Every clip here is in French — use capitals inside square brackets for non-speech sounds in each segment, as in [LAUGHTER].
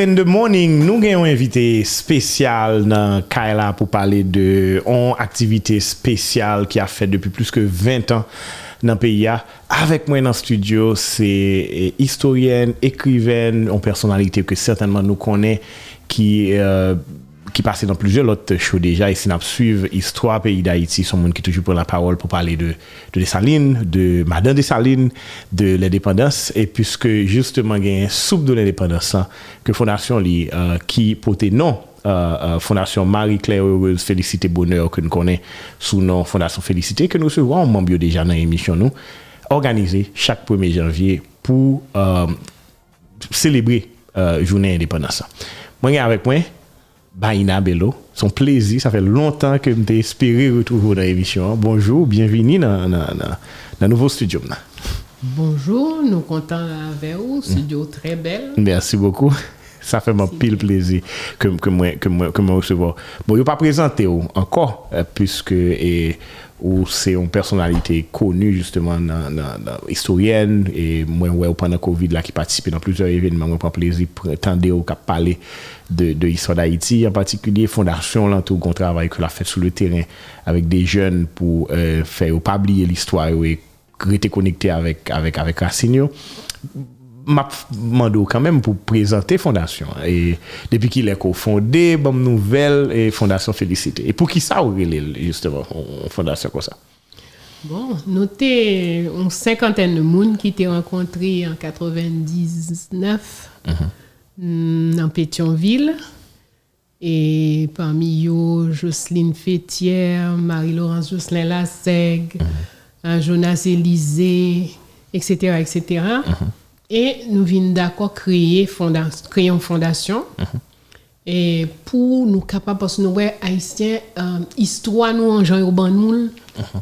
Channel in the Morning, nou gen yon invite spesyal nan Kaila pou pale de yon aktivite spesyal ki a fet depi plus ke 20 an nan peyi ya. Avèk mwen nan studio, se historien, ekriven, yon personalite ke certainman nou konen ki... Euh, qui passait dans plusieurs autres shows déjà, et si nous suivons l'histoire pays d'Haïti, son monde qui toujours prend la parole pour parler de, de Dessalines, de Madame Dessalines, de l'indépendance, et puisque justement il y a un soupe de l'indépendance que Fondation li, euh, qui portait nom euh, euh, Fondation Marie-Claire Heureuse Félicité Bonheur que nous connaissons sous nom Fondation Félicité, que nous recevons en membre déjà dans l'émission, nous, organisée chaque 1er janvier pour euh, célébrer euh, journée indépendance. Moi, avec moi, Baina Bello. Son plaisir, ça fait longtemps que je espéré retrouver dans l'émission. Bonjour, bienvenue dans le nouveau studio. Bonjour, nous contents avec vous, studio très belle. Merci beaucoup. Sa fèm an pil plezi ke mwen recevo. Bon, yo pa prezante yo ankor, pwiske ou se yon personalite konu justeman nan, nan, nan historien, e mwen wè ou pandan COVID la ki patisipe nan plouzeur evenman, mwen pa plezi tende yo kap pale de, de Histoire d'Haïti, en particulier Fondasyon Lantou, kon travay ke la fèt sou le teren avèk de jen pou euh, fè ou pa bliye l'histoire ou e rete konekte avèk Rassignon. M'a demandé quand même pour présenter Fondation. Et depuis qu'il est cofondé, bonne nouvelle, et Fondation Félicité. Et pour qui ça, justement, Fondation comme ça? Bon, sommes une cinquantaine de monde qui étaient rencontrés en 99 mm-hmm. dans Pétionville. Et parmi eux, Jocelyne Fétière, Marie-Laurence Jocelyn Lasseg, mm-hmm. Jonas Élysée, etc., etc. Et nous venons d'accord créer, créer une fondation. Et pour nous capables, parce que nous, haïtiens, euh, histoire nous en gens urbain nous,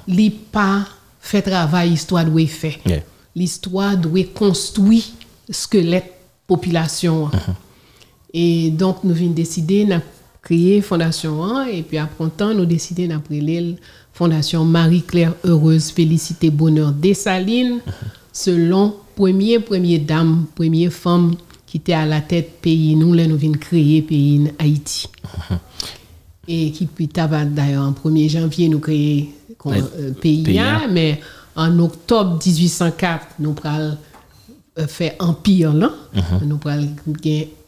li pas fait travail, histoire doit faire. L'histoire doit construire squelette population. Et donc nous venons décider de créer fondation et puis après un temps nous décider d'appeler fondation Marie-Claire Heureuse Félicité Bonheur Dessalines selon première première dame, première femme qui était à la tête pays nous là nous venons créer pays Haïti. Uh-huh. Et qui puis d'ailleurs en 1er janvier nous créer euh, pays mais en octobre 1804 nous pral euh, fait empire là uh-huh. nous pral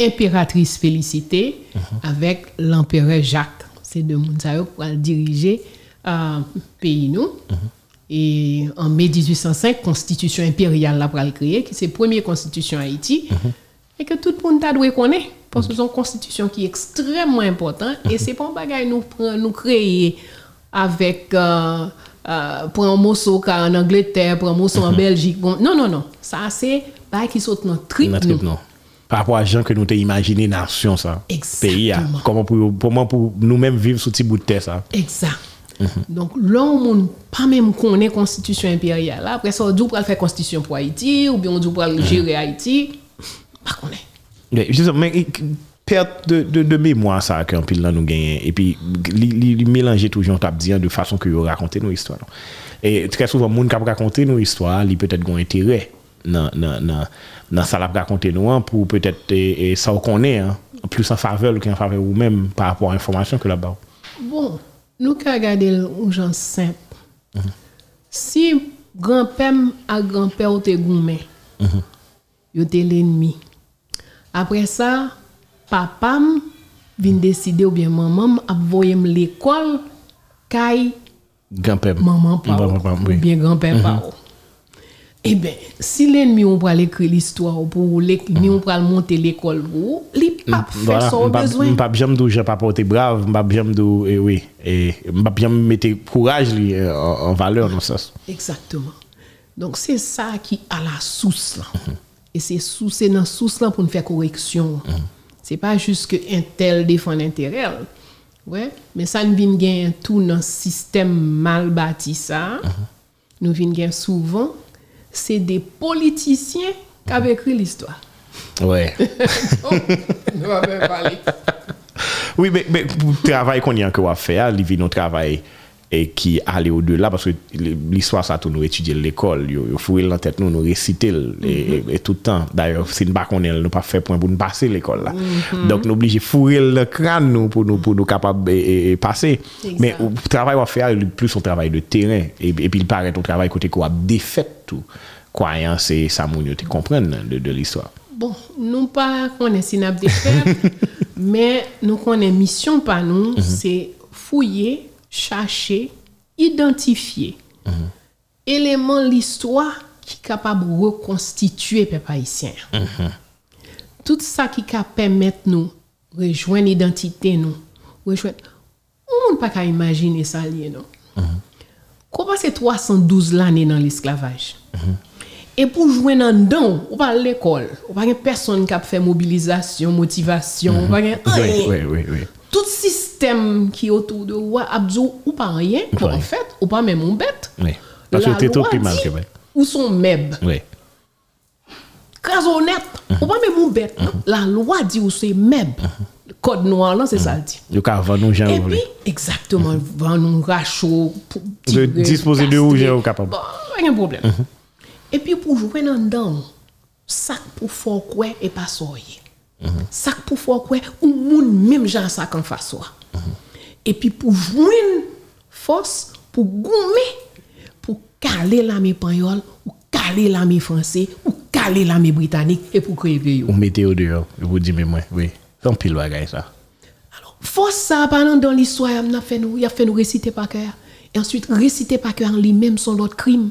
impératrice Félicité uh-huh. avec l'empereur Jacques. C'est de ça pour diriger euh, pays nous. Et en mai 1805, constitution impériale la pral créée, qui c'est la première constitution Haïti, mhm. et que tout le monde a dû connaître, parce que c'est une constitution qui est extrêmement importante, et c'est pas un bagage nous, nous créer avec, euh, euh, pour un morceau en Angleterre, pour un morceau en mhm. Belgique. Bon, non, non, non. Ça, c'est pas qui saute notre trip. Notre trip, non. Par rapport à gens que nous t'ai imaginé nation, ça. Exactement. Pays, comment pour, pour, pour nous-mêmes vivre sous petit bout de terre, ça. Exact. Mhm. Donc, là, on pas même connaît la constitution impériale. Après ça, on dit pour faire constitution pour Haïti, ou bien on dit mhm. gérer Haïti. Pas connaît. Mais, perte de, de, de, mémoire, ça, qu'un pile là nous gagne. Et puis, il mélanger toujours, on dit, de façon que vous racontez nos histoires. Et très souvent, les gens qui raconté nos histoires, ils peut-être ont intérêt dans, dans, ça raconter nous, hein, pour peut-être, ça, on connaît, hein, plus en faveur qu'en faveur ou même par rapport à l'information que là-bas. Bon, nous avons regardé les gens simples. Si grand-père et grand-père étaient gourmets, ils étaient l'ennemi. Après ça, papa vient décider ou bien maman a envoyé l'école kai grand-père maman pas ou bien grand-père pas eh bien, si l'ennemi on va écrire l'histoire pour l'ennemi on va monter l'école pour, il pas faire son besoin. Pas bien me j'ai pas porté brave, pas bien me eh oui, et pas bien mettre courage euh, en, valeur dans ça. Exactement. Donc c'est ça qui a la source là. Et c'est sous c'est dans source là pour nous faire correction. Ce. C'est pas juste que un tel défend intérêt. Ouais, mais ça nous vient tout dans système mal bâti ça. Nous vient souvent c'est des politiciens qui avaient écrit l'histoire. Ouais. [LAUGHS] oui, mais, mais pour le travail qu'on y a que faire, il vit travail et qui allait au-delà parce que l'histoire ça tout nous étudier l'école. Yo fouiller dans tête nous nous réciter et, et, tout le temps. D'ailleurs si nous pas connaît nous pas fait point pour nous passer l'école là. Donc nous obligé fouiller le crâne nous pour nous pour nous capable et, passer. Mais le travail va faire plus son travail de terrain. Et, puis il paraît ton travail côté quoi défait tout. Croyance et ça moun te comprendre de, de l'histoire. Bon nous pas connaît synapse [LAUGHS] mais nous connaît mission par nous c'est fouiller chercher, identifier mm élément l'histoire qui est capable de reconstituer le peuple haïtien. Tout ça qui peut permettre nous rejoindre l'identité nous, on ne peut pas imaginer ça lié non? Comment c'est 312 l'année dans l'esclavage. Et pour jouer dans dedans, on pas l'école, on pas personne qui a fait mobilisation, motivation, oui, oui, oui tout système qui est autour de vous abdou ou pas rien, en fait, ou pas même un bête. Oui. Parce que tout plus mal que Ou son meb. Oui. Très honnête, ou pas même un bête. La loi dit ou c'est meb. Le code noir, là, c'est ça le dit. Le cas nous Et puis, exactement, va nous rachot. De disposer de où j'ai capable. Bon, pas de problème. Et puis, pour jouer dans le sac pour faire quoi et pas soyer. Ça pour faire quoi ou moun même gens ça en face Et puis pour joindre force pour gommer pour caler l'armée espagnole ou caler l'armée français ou caler l'armée britannique et pour créer pays. Ou mettez au dehors, vous dites mais moi, oui. C'est un pile bagaille ça. Alors, force ça pendant dans l'histoire, il a fait nous, il a fait nous réciter par cœur. Et ensuite réciter par cœur en lui-même son autre crime.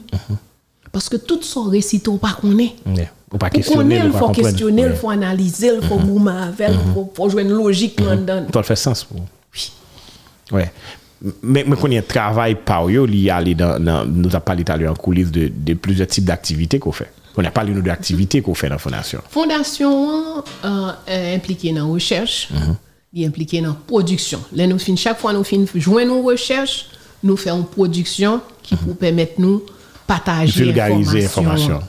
Parce que tout son récit on pas connaît. Yeah. Ou pas questionner, il faut questionner, il faut analyser, il faut goumer avec, il faut jouer une logique là-dedans. Ça fait sens pour. Oui. Ouais. Mais, mais quand il y a un travail par eux, il y a dans, dans, nous a parlé en coulisses de, de plusieurs types d'activités qu'on fait. On a parlé de d'activités qu'on fait dans la fondation. Fondation euh, est impliquée dans la recherche, il est impliquée dans la production. Là, nous fin, chaque fois nous finissons joindre nos recherches, nous faisons une production qui peut permettre nous partager Vulgariser l'information.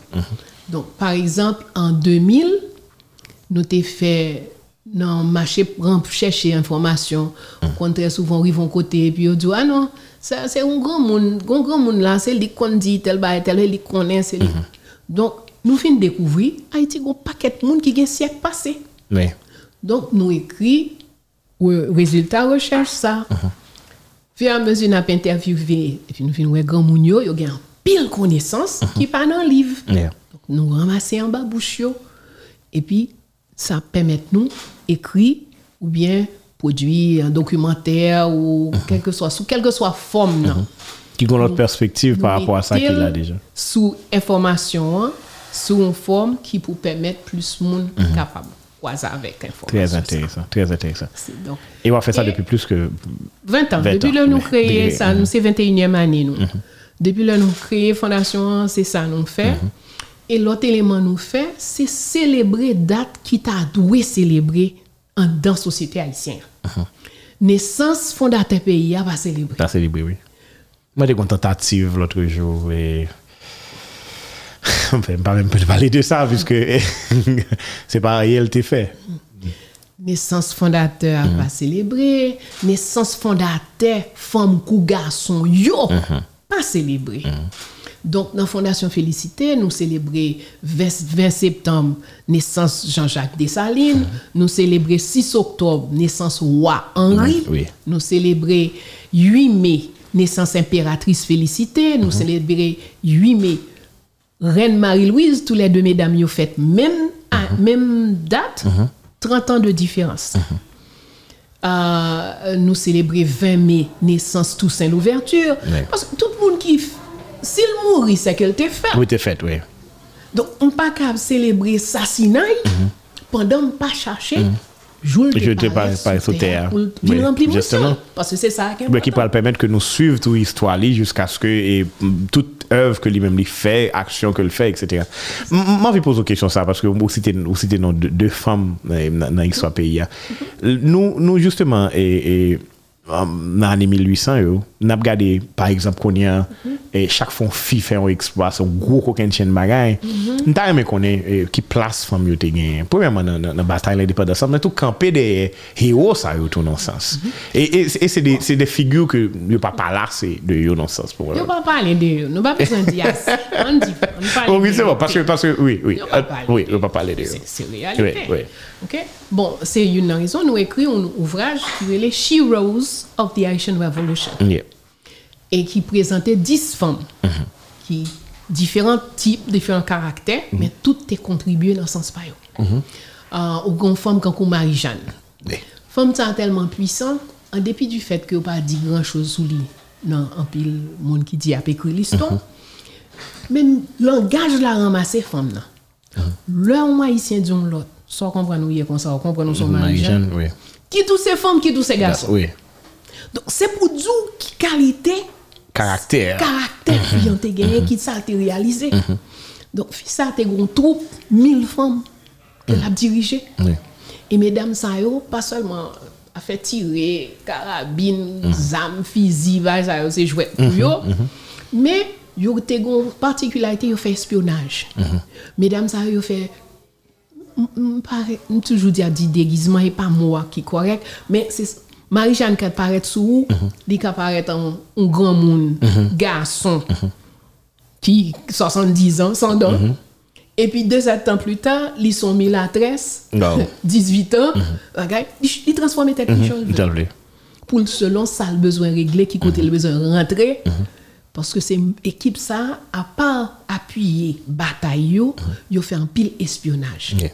Donc, par exemple, en 2000, nous avons fait dans marché pour chercher information. On très souvent, ils vont côté et puis on dit Ah non, c'est un grand monde, un grand monde là, c'est lui qu'on dit tel bail, tel lui connaît. c'est Donc, nous de découvrir Haïti, un paquet de monde qui a un siècle passé. Oui. Donc, nous écrit résultat recherche ça. Puis, à mesure nous avons interviewé, et puis nous finissons grand monde, il y a un pile connaissance qui pas dans le livre nous ramasser en bas bouche et puis ça permet nous écrire ou bien produire un documentaire ou mhm. quelque soit sous quelque soit forme mhm. qui ont notre perspective par rapport à ça qu'il a déjà sous information hein, sous une forme qui peut permettre plus de monde mhm. capable avec. Très intéressant, très intéressant. et on a fait ça depuis plus que 20 ans. depuis le nous créé ça, nous c'est 21e année nous. Depuis le nous créé fondation, c'est ça nous fait. Et l'autre élément nous fait, c'est célébrer date qui t'a doué célébrer en dans la société haïtienne. Uh-huh. Naissance fondateur pays a pas célébrer. T'as célébré, oui. Moi, j'ai une tentative l'autre jour et [LAUGHS] peut pas même parler de ça puisque [LAUGHS] c'est pas réel, t'es fait. Naissance fondateur uh-huh. pas célébrer. Naissance fondateur, femme ou garçon, yo, uh-huh. Pas célébrer. Donc, dans la Fondation Félicité, nous célébrons 20, septembre, naissance Jean-Jacques Dessalines. Nous célébrons 6 octobre, naissance Roi Henri. Nous célébrons 8 mai, naissance impératrice Félicité. Nous célébrons 8 mai, Reine Marie-Louise. Tous les deux mesdames, ont fait même, mhm. même date, 30 mhm. ans de différence. Euh, nous célébrons 20 mai, naissance Toussaint l'ouverture. Parce que tout s'il mourit, c'est qu'elle t'est faite. Oui, t'es faite, oui. Donc, on ne peut pas célébrer l'assassinat pendant ne pas chercher. Joule je te parle par sur terre. Pour oui, remplir justement. Parce que c'est ça qui est Qui peut permettre que nous suivions toute l'histoire jusqu'à ce que et, mm, toute œuvre que lui-même lui fait, action que le fait, etc. Moi, je pose une question ça parce que vous citez, vous citez deux femmes euh, dans l'histoire pays. Nous, nous, justement, et, et nan ane 1800 yo, nap gade, par exemple, konyen, e chak fon fi fè yon eksploat, son gwo koken chen bagay, nta yon me konen ki plas fòm yo te gen. Pwèman nan batay lè di pa da sam, nan tou kampe de hero sa yo tou nan sens. E se de figyou ke yo pa palase de yo nan sens. Yo pa pale de yo, nou pa pesan di as. An di, an pale de yo. Oui, c'est bon, parce que, oui, oui. Yo de yo. Oui, yo pa pale de yo. C'est réalité. Oui, oui. Ok? Bon, c'est une raison, nous écrivons un ouvrage qui s'appelait She Rose of the Haitian Revolution. Yeah. et qui présentait 10 femmes qui différents types, différents caractères, mais toutes ont contribué dans le sens pas. Euh, ou une femme comme Marie-Jeanne. Oui. Femme ça tellement puissant, en dépit du fait que pas dit grand chose sous lui, non, en pile monde qui dit a écrit l'histoire. Mais langage la ramassé femme. L'un haïtien dit l'autre. Soit comprendre nous comme ça, comprendre nous son Marie-Jeanne. Oui. Qui tous ces femmes, qui tous ces garçons? Oui. Donc c'est pour dire qui qualité Caractère. caractère fille te gagné qui ça te réalisé. Donc fille ça te gon troupe 1000 femmes que l'a dirigé. Oui. Et mesdames ça yo pas seulement a fait tirer carabine, zam, fusil, ça yo c'est jouet pour yo. Mais yo te gon particularité yo fait espionnage. Mesdames ça yo fait m- m- pare- m toujours dire dit déguisement et pas moi qui correct mais c'est Marie-Jeanne qui paraît sous il qui paraît un, un grand monde garçon qui 70 ans sans dents et puis deux sept ans plus tard ils sont mis la tresse Non. 18 [LAUGHS] ans ok, il, il transforme tête mm chose pour selon ça le besoin réglé qui côté le besoin rentrer parce que c'est équipe ça à part appuyer bataille yo yo fait un pile espionnage. Yeah.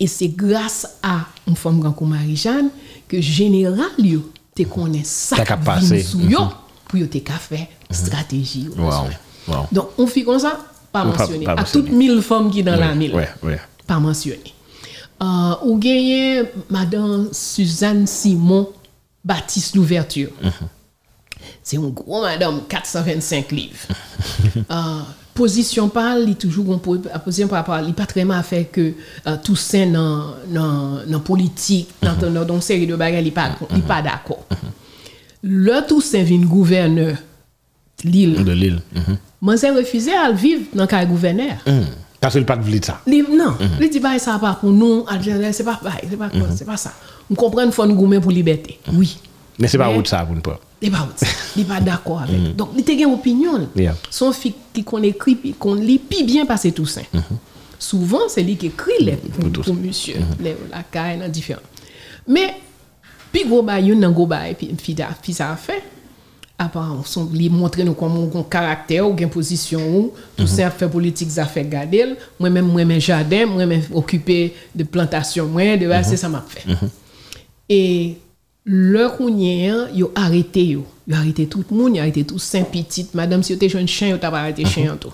Et c'est grâce à une femme grand comme Marie-Jeanne que général yo te connaît ça qui passé. sous yo pour yo te faire stratégie Wow. Wow. donc on fait comme ça pas mentionné à toutes mille femmes qui dans la mille oui, oui. pas mentionné. Euh, ou gagné Madame Suzanne Simon Baptiste l'ouverture. C'est un gros madame, 425 livres. [LAUGHS] Euh, position parle, il toujours une po- euh, position par rapport, il pas très mal fait que euh, Toussaint dans dans dans politique, dans dans dans une série de bagages, il pas il pas d'accord. Le Toussaint vient gouverneur l'île. De l'île. Moi j'ai refusé à vivre dans le gouverneur. Mhm. Parce que le pas de ça. Non, li di ba ça pas pour nous, c'est pas bail, c'est pas c'est pas ça. On comprend une fois nous goumen pour liberté. Oui. Mais c'est pas Mais- route ça pour ne pas. Il pas il pas d'accord avec. Donc il te gen opinion. Yeah. Son qui qu'on écrit qu'on lit pi bien passer tout ça. Souvent c'est lui qui écrit les pour, Toussaint. pour monsieur, les la caille différent. Mais puis gros ba yon nan gros ba et puis fi da fi ça a fait son li montrer nous comment on caractère ou gen position ou tout ça fait politique ça fait garder moi même moi même jardin moi même occupé de plantation moi de c'est ça m'a fait et le kounyen yo arrêté yo. Yo arrêté tout le monde yo arrêté tout saint petite madame si yo te jeune chien yo t'a pas arrêté chien tout.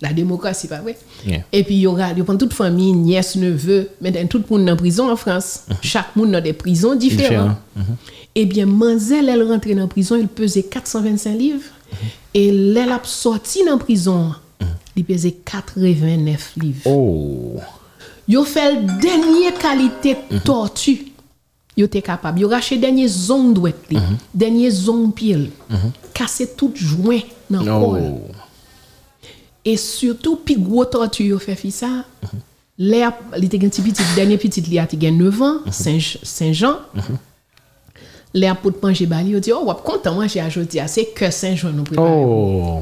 La démocratie pas vrai? Yeah. et puis yo yo prend toute famille nièce neveu maintenant tout le monde en prison en France. Chaque monde dans des prisons différentes eh bien Manzel elle rentrée dans prison il pesait 425 livres. Et elle a sorti dans prison il pesait 89 livres. Oh. Yo fait le dernier qualité tortue. Yo te capable. Yo raché dernier zone douette li, dernier zone pied. Casser tout joint dans. Et surtout pi gros tortue yo fait fi ça. L'air li te gen ti petit dernier petit li a te gen 9 ans, Saint Saint-Jean. L'air pour manger bali yo dit oh wap content manger aujourd'hui c'est que Saint-Jean nous prépare. Oh.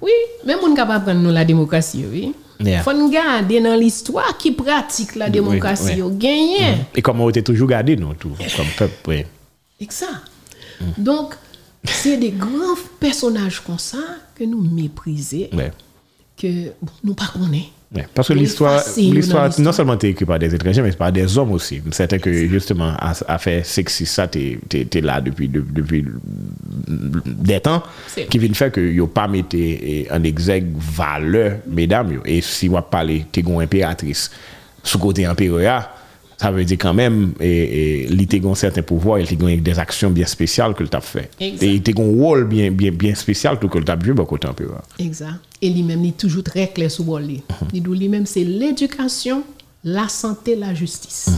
Oui, même on capable prendre nous la démocratie oui. Yeah. Faut nous garder dans l'histoire qui pratique la démocratie oui. gagné. Et comment on était toujours gardé, nous, tout, comme peuple, oui. Et ça. Donc, c'est des grands personnages comme ça que nous méprisons, que nous pas connaissons. Ouais, parce que l'histoire, l'histoire non seulement t'es écrite par des étrangers, mais par des hommes aussi. Certains que justement a, a fait sexy, ça t'es là depuis, de, depuis des temps, qui vient faire que yo pas mettez eh, en exègue valeur, mesdames, yo. et si on parle, t'es une impératrice. Sous côté impérial, ça veut dire quand même, et, et, li t'es un certain pouvoir, et t'es des actions bien spéciales que le t'a fait. Exact. Et t'es un rôle bien, bien, bien spécial que t'a joué, bah, côté impérial. Exact. Et lui-même, il est toujours très clair sur le Il dit lui-même, c'est l'éducation, la santé, la justice.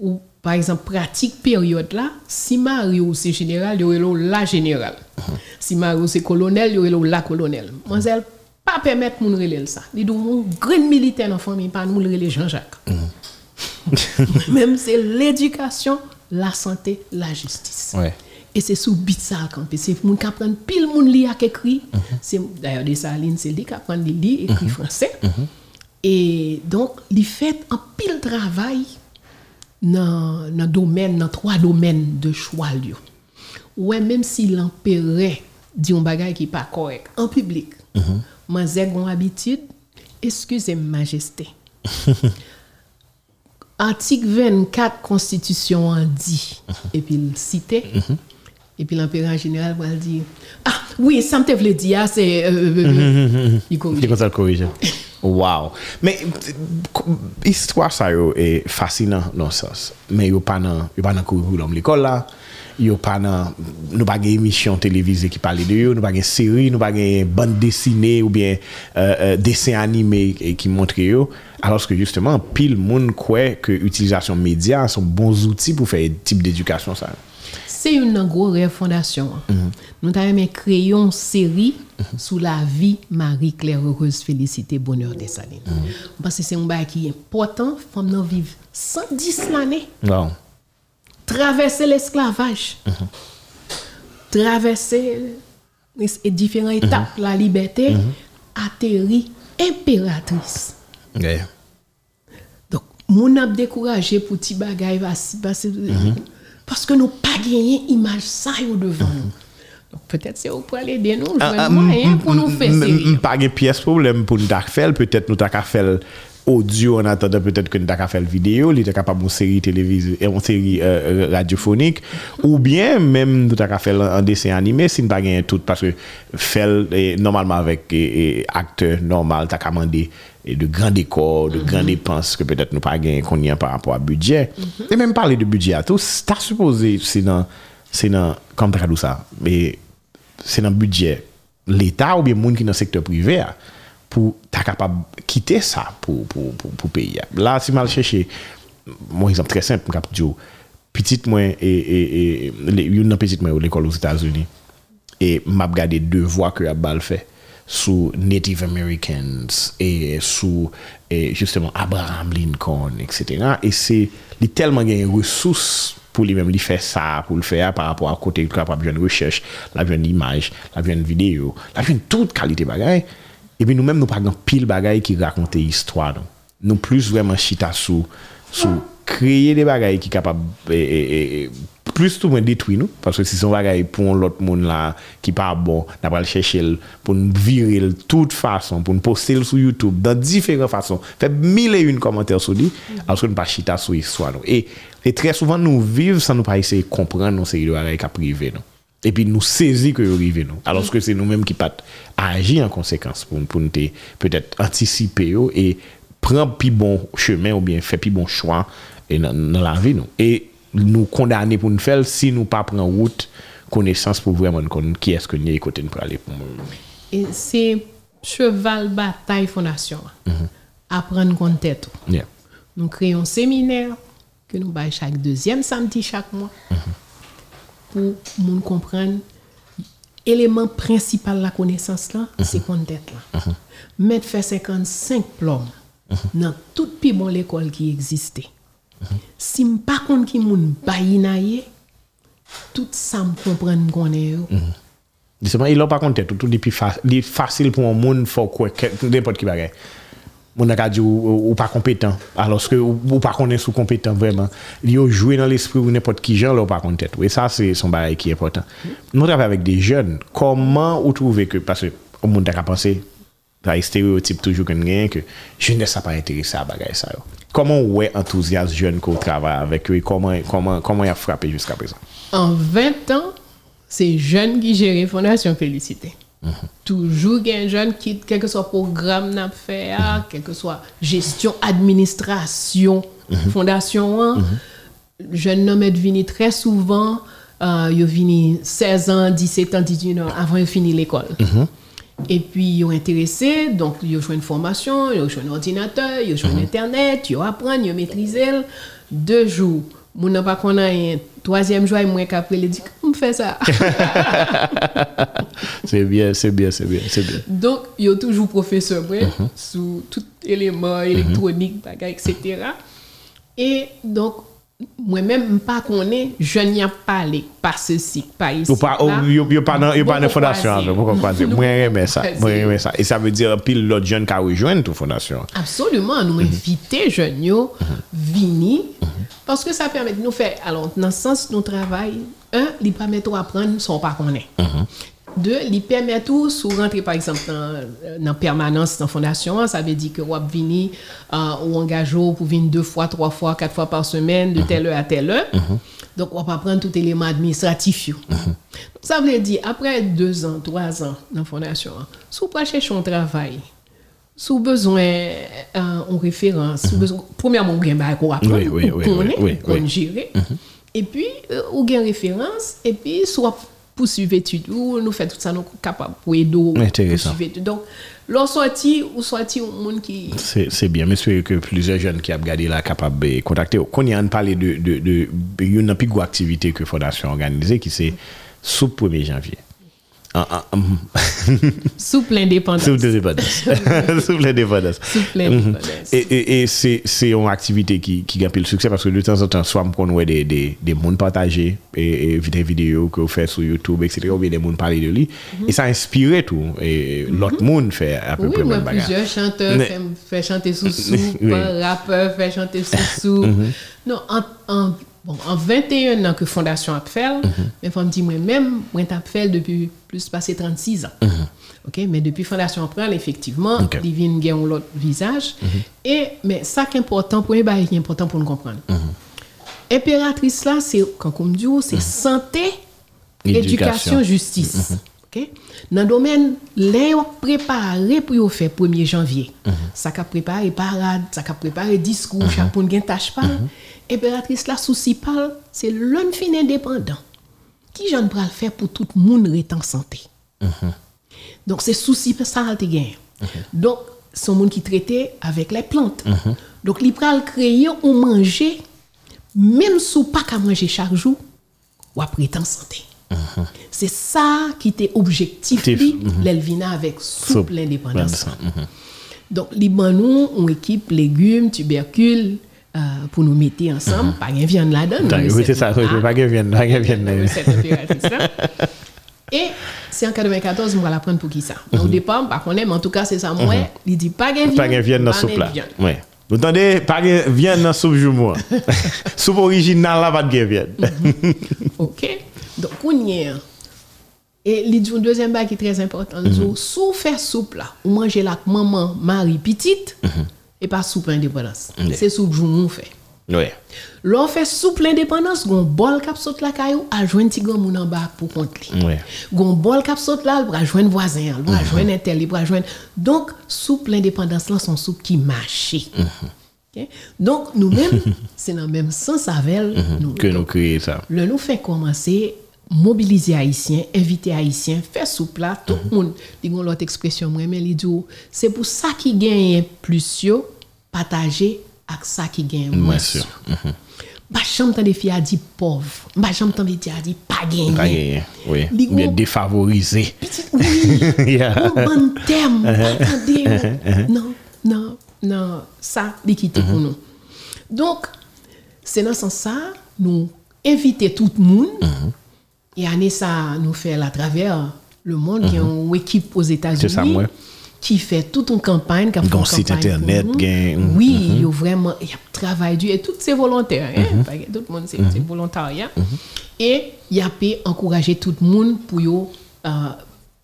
Ou par exemple, pratique période là, si Mario c'est général, il y aurait la général. Si Mario c'est colonel, il y aurait la colonel. Moi, elle pas permettre mon relais ça. Il doit un grand militaire dans la famille, pas nous Jean-Jacques. [LAUGHS] Même c'est l'éducation, la santé, la justice. Ouais. Et c'est sous bit ça campé. C'est moun qui apprend pile moun li ak écrit. C'est d'ailleurs des salines, c'est lui qui apprend li li écrit français. Et donc, il fait un pile travail dans dans domaine dans trois domaines de choix lui. Ouais, même s'il l'empérait dit un bagage qui pas correct en public. Moi j'ai une habitude, excusez majesté. [LAUGHS] et puis l'empereur général va dire ah oui ça me te voulait dire c'est euh, euh, euh, il corrige. Le corrige. [LAUGHS] Wow. Mais euh, histoire ça yo est fascinant dans ce sens. Mais yo pas dans yo pas dans curriculum l'école là. Yo pas dans nous pas une émission télévisée qui parle de yo, nous pas une série, nous pas une bande dessinée ou bien euh, euh, dessin animé qui montre yo. Alors que justement, pile monde croit que l'utilisation médias sont bons outils pour faire type d'éducation ça. C'est une grosse rêve fondation. Nous avons créer une série sous la vie Marie-Claire Heureuse Félicité Bonheur des Salines. Parce que c'est un bail qui est important, femme vivre 110 l'année, Wow. Traverser l'esclavage, traverser les différentes étapes, la liberté, atterrir impératrice. Yeah. Donc, mon a découragé pour petit bagay parce, parce, que nous pas gagné image ça devant nous. Donc, peut-être c'est au pour aider nous, moyen pour nous faire. Pas de pièce problème pour nous faire, peut-être nous faire audio en attendant peut-être que nous avons fait la vidéo, il était capable de série télévisée, euh, une série euh, euh, radiophonique, ou bien même nous avons fait un dessin animé si nous avons tout, parce que faire normalement avec et, et acteur normal, tu as commandé de grands décors, de mm -hmm. grandes mhm. dépenses que peut-être nous pas gagné qu'on y a par rapport à budget. Mm -hmm. Et même parler de budget à tout, tu as supposé, c'est dans, c'est dans, comme ça, mais c'est dans budget l'État ou bien monde qui est dans le secteur privé. À, pour être capable de quitter ça pour, pour, pour, pour payer. Là, si mal chercher, mon exemple très simple, je petite moi e, et, et, et une petite moi l'école aux États-Unis et m'a regardé deux voix que Abal fait sous Native Americans et sous et justement Abraham Lincoln etc et c'est il a tellement gagné ressources pour lui-même lui faire ça pour le faire par rapport à côté capable de recherche la jeune image la jeune vidéo la jeune toute qualité bagaille Et puis nous-mêmes, nous parlons pile bagaille qui raconte l'histoire. Nous plus vraiment chita sous sou créer des bagailles qui capables et, et, plus tout le monde détruire nous. Parce que si son bagaille pour l'autre monde là qui pas bon, n'a pas le chercher pour nous virer de toute façon, pour nous poster sur YouTube, dans différentes façons. Fait mille et une commentaires sur lui, parce que nous pas chita sous l'histoire. Et, et très souvent, nous vivons sans nous pas essayer de comprendre nos séries de bagailles qui privées. Et puis nous saisir que arrivé nous alors que c'est nous-mêmes qui pas agir en conséquence pour pour nous peut-être anticiper et prendre plus bon chemin ou bien faire plus bon choix et dans, dans la vie nous et nous condamner pour nous faire si nous pas prendre route connaissance pour vraiment connaître qui est-ce que nous écouter nous pour aller pour Et c'est cheval bataille fondation. Apprendre compte tête. yeah. Nous créons un séminaire que nous baillons chaque deuxième samedi chaque mois pour nous comprendre élément principal de la connaissance là, c'est compte tête là. Mettre fait 55 plombs dans toute plus bonne l'école qui existait. Si m pas compte qui moun bayi na ye, tout ça me comprendre qu'on est yo. Justement, il n'a pas compté tout, tout est facile pour un monde faut quoi n'importe qui bagaille. Mon a dit ou, pas compétent alors que ou, pas connaît sous compétent vraiment. Il joué dans l'esprit ou n'importe qui genre là pas tout. Et ça c'est son bagage qui est important. Nous travaillons avec des jeunes. Comment vous trouvez que parce que au monde a pensé ça y stéréotype toujours que rien que jeunesse ça pas intéressé à bagage ça. Comment ouais enthousiaste jeune qu'on travaille avec eux et comment comment comment il a frappé jusqu'à présent? En 20 ans, c'est jeune qui gère Fondation Félicité. Toujours il y a un jeune qui, quel que soit programme n'a fait, ah, quel que soit gestion, administration, fondation, hein, jeune homme est venu très souvent, euh, il est venu 16 ans, 17 ans, 18 ans avant de finir l'école. Et puis, ils ont intéressé, donc ils ont joué une formation, ils ont joué un ordinateur, ils ont joué Internet, ils ont appris, ils ont maîtrisé. Deux jours, Moun nan pa konan yon troisième jour, mwen kapre, il dit, comment fait ça? [LAUGHS] c'est bien, c'est bien, c'est bien, c'est bien. Donc, il y a toujours professeur, ouais, Mhm. sous tout élément électronique, etc. Et donc, Mwen men mpa konen, je nyan pale, pa se sik, pa isi. Ou pa, ou pa nan fondasyon, mwen reme sa, bon, mwen bon, reme bon. sa. E sa ve dire pil lot jen ka rejoen tou fondasyon. Absolument, nou evite mhm. jen yo mhm. vini, mhm. paske sa permette nou fe, alon nan sens nou travay, un, li pa meto apren, son pa konen. Mhm. Deux, il permet tout sous rentrer par exemple dans dans permanence dans fondation, ça veut dire que vous vini euh, ou engagé pour venir deux fois, trois fois, quatre fois par semaine Mhm. de telle heure à telle heure. Donc on va apprendre tout élément administratif yo. Ça veut dire après deux ans, trois ans dans fondation, si vous pas chercher un travail sous besoin euh, en référence, sous besoin, premièrement, vous avez quoi apprendre, Oui, oui, ou oui, connaître, oui, ou gérer. Et puis, euh, vous poursuivre études, ou nous fait tout ça, nous capables pour aider, Intéressant. Donc, leur sortie, ou sortie, au monde qui... C'est c'est bien, mais j'espère que plusieurs jeunes qui ont regardé là capables de contacter. Quand a parlé de, de, de, une plus activité que Fondation organisée, qui c'est sous 1er janvier. Ah, ah, hum. [LAUGHS] Souple indépendance. Sous l'indépendance. [LAUGHS] Souple Mhm. indépendance. Et, et, et c'est une activité qui, qui a le succès parce que de temps en temps, soit on voit des, des, des mondes partagés et, et des vidéos que vous faites sur YouTube, etc., ou bien des mondes parler de lui. Et ça inspire tout. Et l'autre monde fait à peu Oui, près même bagarre. plusieurs chanteurs fait [LAUGHS] chanter sous sous, Oui. rappeurs fait chanter sous sous. Non, en, en, bon, en 21 ans que Fondation a fait, mais faut me dire moi-même, moi t'ai fait depuis plus passé 36 ans. OK, mais depuis Fondation April, effectivement, vient gagner l'autre visage. Et, mais ça qui est important, pour est important pour nous comprendre. Impératrice là, c'est, quand on dit, c'est santé, Éducation. éducation, justice. OK? Dans le domaine, les préparé pour faire 1er janvier. Ça qu'a préparé parade, ça qu'a préparé discours, chapeau de tâche pas. Impératrice là, souci pas, c'est l'un fin indépendant. Qui j'en pral faire pour tout le monde rester en santé? Donc, c'est souci pour ça te gagne. Donc, c'est un monde qui traitait avec les plantes. Donc, il pral créer ou manger, même si pas qu'à manger chaque jour, ou après en santé. C'est ça qui était objectif, Tif, li, l'Elvina avec souple indépendance, Donc, li ban nous, on équipe légumes, tubercules, euh, pour nous mettre ensemble. Pas de viande là-dedans. Oui, c'est ça. oui, Pas. Oui, impératrice-là. [LAUGHS] Et c'est en 94, je vais la prendre pour qui ça? Au départ, par contre, mais en tout cas, c'est ça. Moi, il dit pas de viande. Pas qu'elle vienne dans soupe de là. viande. Ouais. Vous entendez? Pas qu'elle vienne dans soupe jour [LAUGHS] [LAUGHS] Soupe originale là, pas de vienne. OK? Donc, on y est. Et il dit un deuxième bail qui est très important. Dit, si vous faites soupe là, ou mangez la maman, mari, petite, et pas soupe indépendance. C'est soupe jour on fait. Ouais. L'on fait soupe l'indépendance, gon bol kap saute la caillou, a joindre ti grand moun en bas pour compte. Ouais. Gon bol kap saute là, va joindre voisin, il va joindre un tel, va joindre. Donc, soupe l'indépendance là, son soupe qui marche. Ok? Donc, nous-mêmes, [LAUGHS] c'est dans le même sens avec nous. Que nous créons ça. le nous fait commencer mobiliser haïtiens, inviter haïtiens, faire soupe là, tout le monde, dit gon l'autre expression mais il dit c'est pour ça qui gagne plus yo partager avec ça qui gagne moins. Bien sûr. Bah chambre tant des filles a dit pauvre, bah tant des filles a dit pas gagné. Pas gagné. Oui. Bien défavorisé. Oui. [LAUGHS] Yeah. Bon terme, pas attendez. Non, non, non, ça l'équité pour nous. Donc c'est dans ce sens ça nous inviter tout le monde et année ça nous fait à travers le monde qui ont une équipe aux États-Unis qui fait toute une campagne qui a une site internet, mhm. oui il y a vraiment il y a travail dur et tout c'est volontaire hein, tout le monde c'est Mhm. volontariat. Et il y a pu encourager tout le monde pour yo, euh,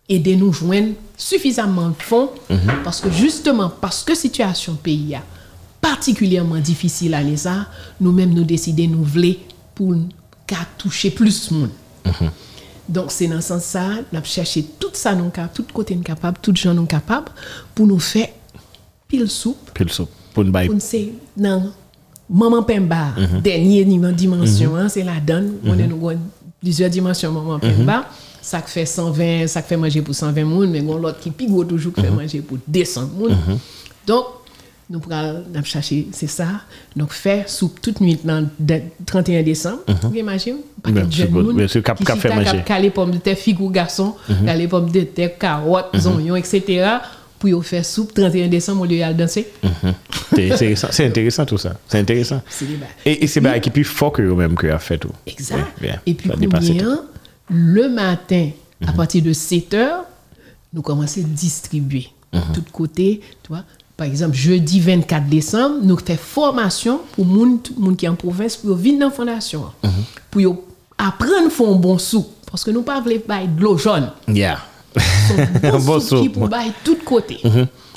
aider nous joindre suffisamment de fonds Mhm. parce que justement parce que situation pays a particulièrement difficile à ça nous-mêmes nous décider nous voulons pour qu'à toucher plus de monde donc, c'est dans ce sens ça, nous avons cherché tout ça, nous cap- tout côté nous capable, tout gens nous capable pour nous faire pile soupe, Puis le soupe. Pour une baille. pour nous maman Pemba, dernière niveau- dimension, hein, c'est la donne, on est nous avons plusieurs dimensions maman Pemba, ça qui fait 120, ça fait manger pour 120 moun, mais on l'autre qui gros toujours fait manger pour 200 moun. Donc, nous prenons chercher, c'est ça. Donc, faire soupe toute nuit dans le 31 décembre. Vous imaginez? Pas Bien de qui cap fait manger. cap caler pomme de terre, figue ou garçon, caler pomme de terre, carottes, oignons, etc. Pour y faire soupe 31 décembre au lieu d'aller danser. C'est intéressant, c'est intéressant tout ça. C'est intéressant. Et, c'est bien qui plus fort que eux-mêmes qui a fait tout. Exact. Et puis, le matin, à partir de 7 heures, nous commençons à distribuer. De tous côtés, tu vois. Par exemple, jeudi 24 décembre, nous faisons formation pour moun, tout le monde qui est en province pour venir dans la fondation. Pour yo apprendre à faire un bon soupe. Parce que nous ne pouvons pas de l'eau jaune. Yeah. [LAUGHS] Bon, Bon soupe qui pour de tous côtés.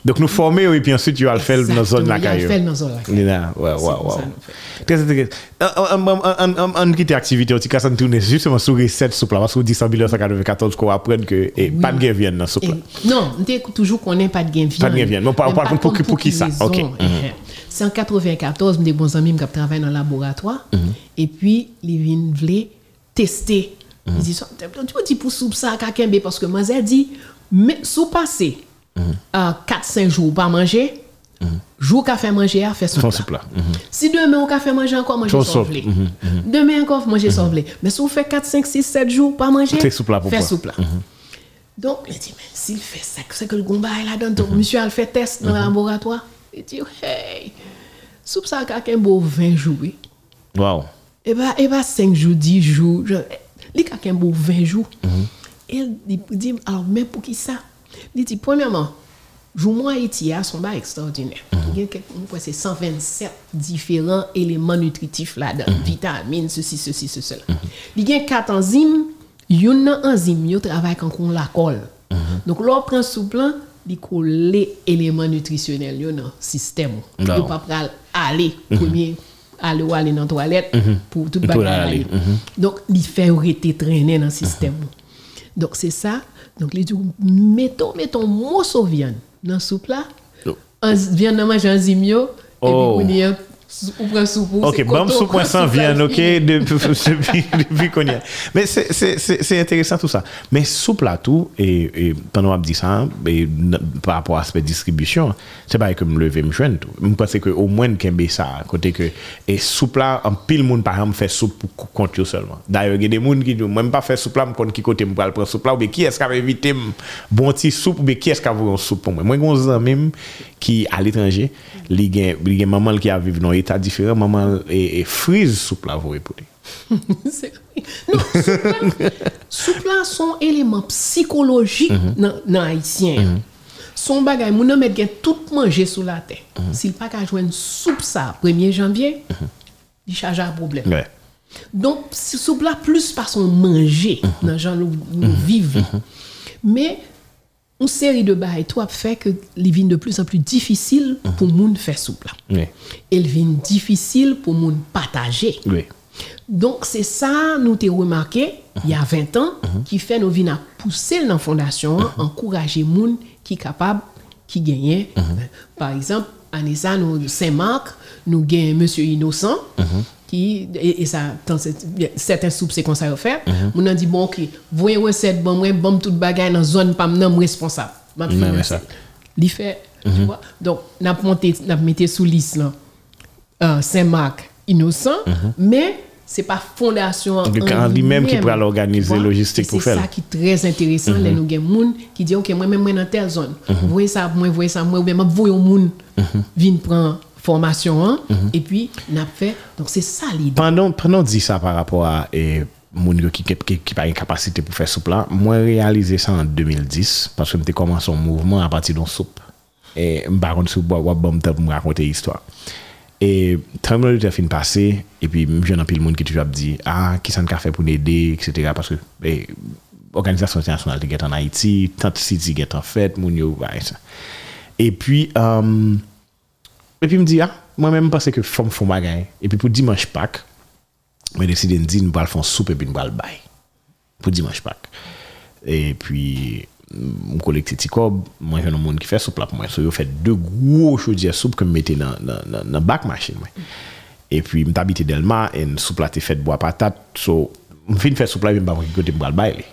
Mhm. Donc nous former et puis ensuite tu vas le faire dans la zone la Exactement, il y a le caillou. faire dans la zone la caillou. Ouais, ouais, ouais. Très intéressant. On- quitte l'activité, on dit tourne justement sur recette soupe là, parce qu'on dit en 1994 qu'on apprend que eh, pas de gain viande dans la. Et- non, on dit toujours qu'on n'a pas de gain viande. Pas de gain viande. Mais par pour contre, qui- pour qui ça? Ok. C'est en 94, des bons amis qui travaillent dans le laboratoire. Mhm. Et puis, ils viennent voulaient tester. Mhm. Ils disent, tu peux dire pour soupe ça, kakembe, parce que moi, j'ai dit, mais sous passé, Mhm. 4-5 jours pas manger, jour qu'a fait manger, a fait. Son. Mhm. Si demain on fait manger encore, manger soupe. vle. Demain encore, manger. Mais si on fait 4, 5, 6, 7 jours pas manger, toi. soupe là. Donc, il dit, mais s'il fait ça, c'est que le gomba est là-dedans, donc monsieur a le fait test dans le laboratoire. Il dit, hey, soupe ça a un beau 20 jours. Wow. Et bien, et ben 5 jours, 10 jours, il a un beau 20 jours. Il dit, alors, mais pour qui ça? Il dit, premièrement, jour-moi Haïti a son bas extraordinaire. Il y a quelques- on voit, c'est 127 différents éléments nutritifs là-dedans, vitamines, ceci, ceci, ceci, cela. Il y a 4 enzymes, il y a une enzyme, il travaille quand on la colle. Donc, là, on prend soupe là, il colle les éléments nutritionnels dans le système. Il ne pas aller, premier, aller ou aller dans la toilette pour tout Pour aller, aller. Donc, il fait arrêter traîner dans le système. Donc, c'est ça. Donc, il dit, mettons, mettons, morceau de viande dans soupe là. Oh. Viande dans manger en zimio. Oh. Et puis, on prend soupe. Ok, c'est bon, soupe point sans viande, ok, [LAUGHS] depuis, depuis, qu'on y est. Mais c'est- intéressant tout ça. Mais là tout, et, et pendant qu'on dit ça, et, par rapport à l'aspect distribution, c'est pas que me lever me joindre tout. Je pense que au moins qu'il y ça, côté que, et soupe là, en pile monde par exemple fait soupe pour compte seulement. D'ailleurs, il y a des gens qui disent, je pas faire soupe là, je compte qui côté me prendre soupe là, ou bien qui est-ce qui a évité m- bon petit soupe, ou bien qui est-ce qui a voulu une soupe pour moi. Moi, j'ai un ami qui à l'étranger, il y a maman qui a vécu dans un état différent, maman et, et frise soupe là pour lui. C'est- Non, soupe là, soupe là, son élément psychologique dans dans haïtien. Son bagay, moun nan met gen tout manger sous la terre. S'il pas ka joindre soupe ça 1er janvier, il charge un problème. Ouais. Soupe là plus par son manger dans les gens nous, nous vivons. Une série de bails a fait que les vignes de plus en plus difficile pour moun faire soupe là. Oui. Elle vient difficile pour moun partager. Oui. Donc, c'est ça, nous t'ai remarqué, il y a 20 ans, qui fait nous venir pousser dans la fondation, encourager les gens qui sont capables, qui gagnent. Par exemple, à Nessa, nous, Saint-Marc, nous gagnons Monsieur Innocent, qui, et, et ça, dans certains soupes, c'est comme ça à faire. On a dit, bon, ok, voyez recette, bon, moi, bon, toute bagaille dans zone, pas me responsable. M'a ça. Li fait, tu vois. Donc, n'a monté, n'a mis sous liste là, euh, Saint-Marc innocent, mais c'est pas fondation en lui-même qui pourra l'organiser, logistique pour C'est faire. ça qui est très intéressant. Là, nous avons des gens qui disent, OK, moi, même moi, dans telle zone, vous voyez ça, moi, voyez ça, moi, ou bien, moi, vous voyez un monde viennent prendre formation, hein, et puis, n'a fait. Donc, c'est ça l'idée. Pendant, pendant dit ça par rapport à eh, moun yo qui qui qui, pas une capacité pour faire soupe là, moi réalisé ça en 2010 parce que j'ai commencé un mouvement à partir d'un soupe. Et contre sous bois bon temps pour raconter l'histoire. Et tant que le fin passé et puis je n'ai pile monde qui toujours dit ah qui ça fait pour aider etc parce que eh, organisation internationale qui est en Haïti, tant de sites qui est en fait, moun yo. Et puis euh, et puis me dit ah moi-même parce que femme font bagay et puis pour dimanche Pâques je décidé de dire nous allons faire soupe et puis nous allons bail pour dimanche Pâques. Et puis on collecte petit cob moi j'ai un monde qui fait soupe là pour moi. So yo fait deux gros chaudières soupe que me mettais dans dans bac machine et puis m'habité Delma et une soupe là t'es faite bois patate. So me fin faire soupe là m'pas côté me bail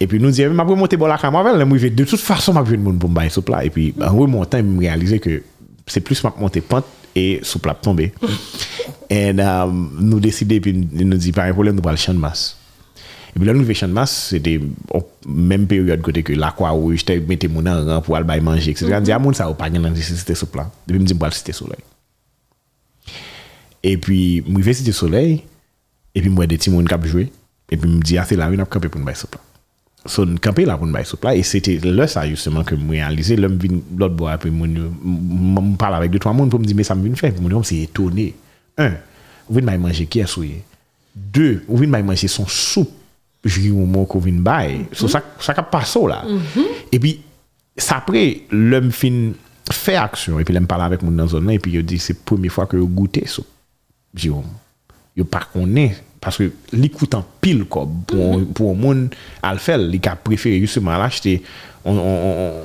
et puis nous disons, mais après monter bon la moi, de toute façon, m'a vu monde pour me soupe là. Et puis, en remontant, je me réalisais que c'est plus m'a monter pente et sous plat tomber. et euh, nous décider puis nous dit pas un problème nous le champ de masse. Et puis là, nous champ de masse, c'était même période côté que la quoi où j'étais mettais mon en pour aller manger, etc. On dit à mon ça pas gagne nécessité sous plat. Depuis me dit pour cité soleil. Et puis, je vais cité soleil, et puis moi, des petits monde qui joué, et puis me dit, ah, c'est là, on a campé pour nous bailler sous plat. So, nous campé là pour plat, et c'était là, ça, justement, que moi, réalisé, l'homme vient l'autre bois, puis me parle avec deux, trois monde pour me dire, mais ça me vient faire, puis moi, c'est étonné. Un, vous venez manger qui est souillé. Deux, vous venez manger son soupe, je dis au mot qu'on vient bailler. So, ça, ça pas ça, là. Et puis, ça après, l'homme fin fait action, et puis l'homme parle avec moi dans zone et puis il dit, c'est première fois que je goûte soupe. Jérôme. Yo pas connaît parce que l'écoute en pile quoi. Pour pour monde à le faire, il a préféré justement l'acheter on